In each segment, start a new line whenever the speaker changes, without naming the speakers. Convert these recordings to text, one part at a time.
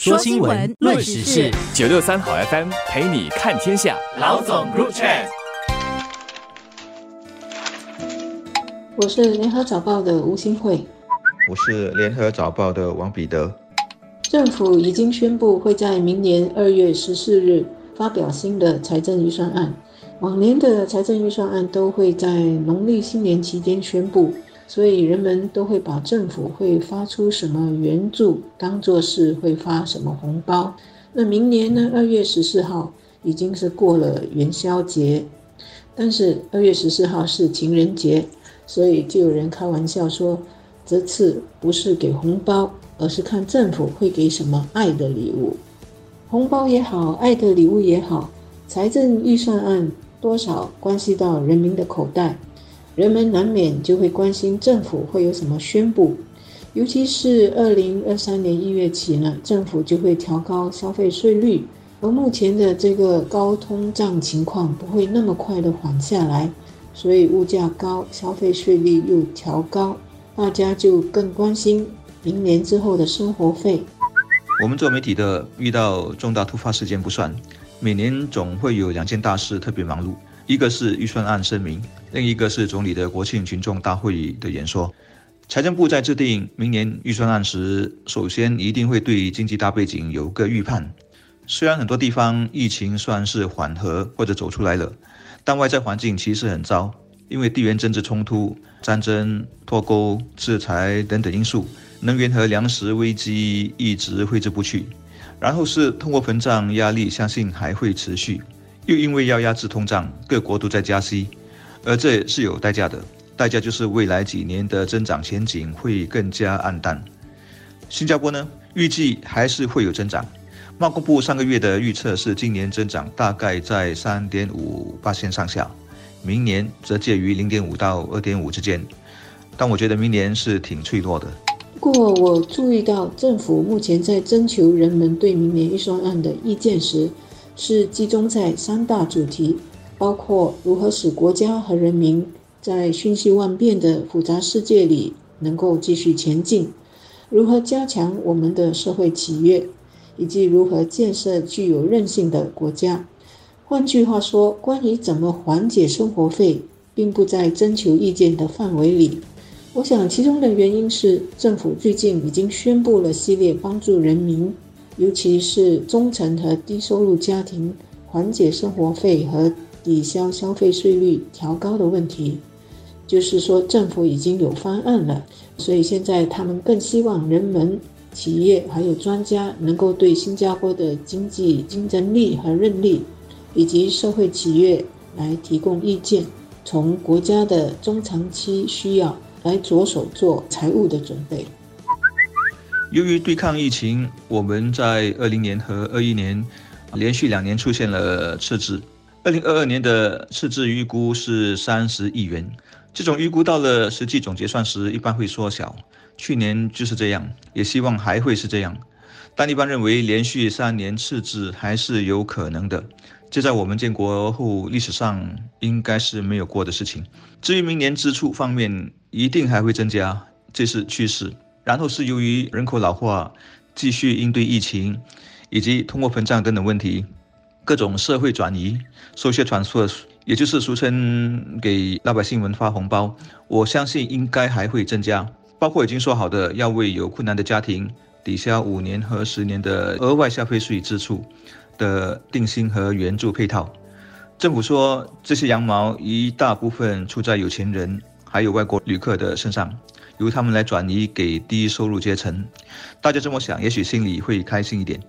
说新闻，论时事，
九六三好 FM 陪你看天下。
老总 Group Chat，
我是联合早报的吴新慧，
我是联合早报的王彼得。
政府已经宣布会在明年二月十四日发表新的财政预算案，往年的财政预算案都会在农历新年期间宣布。所以人们都会把政府会发出什么援助当做是会发什么红包。那明年呢？二月十四号已经是过了元宵节，但是二月十四号是情人节，所以就有人开玩笑说，这次不是给红包，而是看政府会给什么爱的礼物。红包也好，爱的礼物也好，财政预算案多少关系到人民的口袋。人们难免就会关心政府会有什么宣布，尤其是二零二三年一月起呢，政府就会调高消费税率，而目前的这个高通胀情况不会那么快的缓下来，所以物价高，消费税率又调高，大家就更关心明年之后的生活费。
我们做媒体的遇到重大突发事件不算，每年总会有两件大事特别忙碌。一个是预算案声明，另一个是总理的国庆群众大会的演说。财政部在制定明年预算案时，首先一定会对经济大背景有个预判。虽然很多地方疫情算是缓和或者走出来了，但外在环境其实很糟，因为地缘政治冲突、战争、脱钩、制裁等等因素，能源和粮食危机一直挥之不去。然后是通货膨胀压力，相信还会持续。又因为要压制通胀，各国都在加息，而这是有代价的，代价就是未来几年的增长前景会更加暗淡。新加坡呢，预计还是会有增长。贸工部上个月的预测是今年增长大概在三点五八线上下，明年则介于零点五到二点五之间。但我觉得明年是挺脆弱的。
不过我注意到政府目前在征求人们对明年预算案的意见时。是集中在三大主题，包括如何使国家和人民在瞬息万变的复杂世界里能够继续前进，如何加强我们的社会企业，以及如何建设具有韧性的国家。换句话说，关于怎么缓解生活费，并不在征求意见的范围里。我想，其中的原因是政府最近已经宣布了系列帮助人民。尤其是中层和低收入家庭缓解生活费和抵消消费税率调高的问题，就是说政府已经有方案了，所以现在他们更希望人们、企业还有专家能够对新加坡的经济竞争力和韧力，以及社会企业来提供意见，从国家的中长期需要来着手做财务的准备。
由于对抗疫情，我们在二零年和二一年连续两年出现了赤字。二零二二年的赤字预估是三十亿元，这种预估到了实际总结算时一般会缩小。去年就是这样，也希望还会是这样。但一般认为连续三年赤字还是有可能的，这在我们建国后历史上应该是没有过的事情。至于明年支出方面，一定还会增加，这是趋势。然后是由于人口老化，继续应对疫情，以及通货膨胀等等问题，各种社会转移、social transfer，也就是俗称给老百姓们发红包，我相信应该还会增加。包括已经说好的要为有困难的家庭抵消五年和十年的额外消费税支出的定薪和援助配套。政府说这些羊毛一大部分出在有钱人还有外国旅客的身上。由他们来转移给低收入阶层，大家这么想，也许心里会开心一点。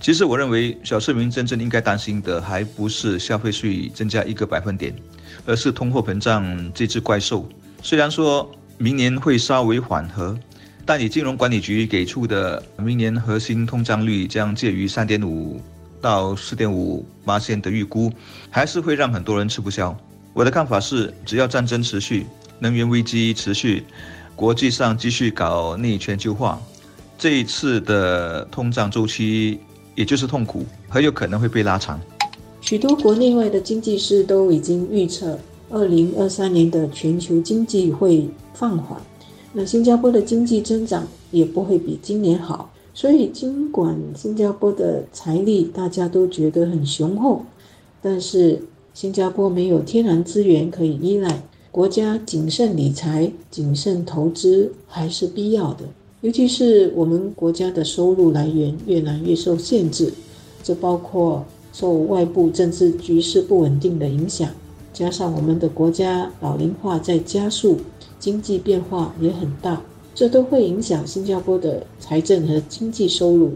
其实我认为，小市民真正应该担心的，还不是消费税增加一个百分点，而是通货膨胀这只怪兽。虽然说明年会稍微缓和，但以金融管理局给出的明年核心通胀率将介于三点五到四点五八线的预估，还是会让很多人吃不消。我的看法是，只要战争持续，能源危机持续。国际上继续搞内全球化，这一次的通胀周期，也就是痛苦，很有可能会被拉长。
许多国内外的经济师都已经预测，二零二三年的全球经济会放缓，那新加坡的经济增长也不会比今年好。所以，尽管新加坡的财力大家都觉得很雄厚，但是新加坡没有天然资源可以依赖，国家谨慎理财、谨慎投资还是必要的。尤其是我们国家的收入来源越来越受限制，这包括受外部政治局势不稳定的影响，加上我们的国家老龄化在加速，经济变化也很大。这都会影响新加坡的财政和经济收入，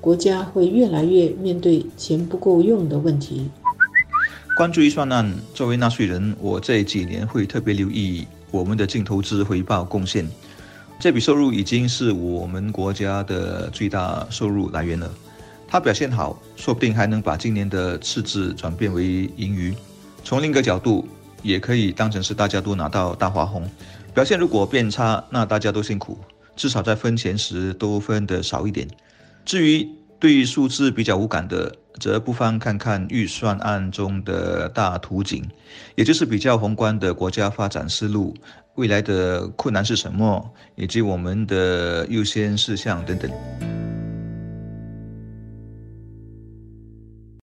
国家会越来越面对钱不够用的问题。
关注预算案，作为纳税人，我这几年会特别留意我们的净投资回报贡献。这笔收入已经是我们国家的最大收入来源了。它表现好，说不定还能把今年的赤字转变为盈余。从另一个角度，也可以当成是大家都拿到大花红。表现如果变差，那大家都辛苦，至少在分钱时都分得少一点。至于对数字比较无感的，则不妨看看预算案中的大图景，也就是比较宏观的国家发展思路、未来的困难是什么，以及我们的优先事项等等。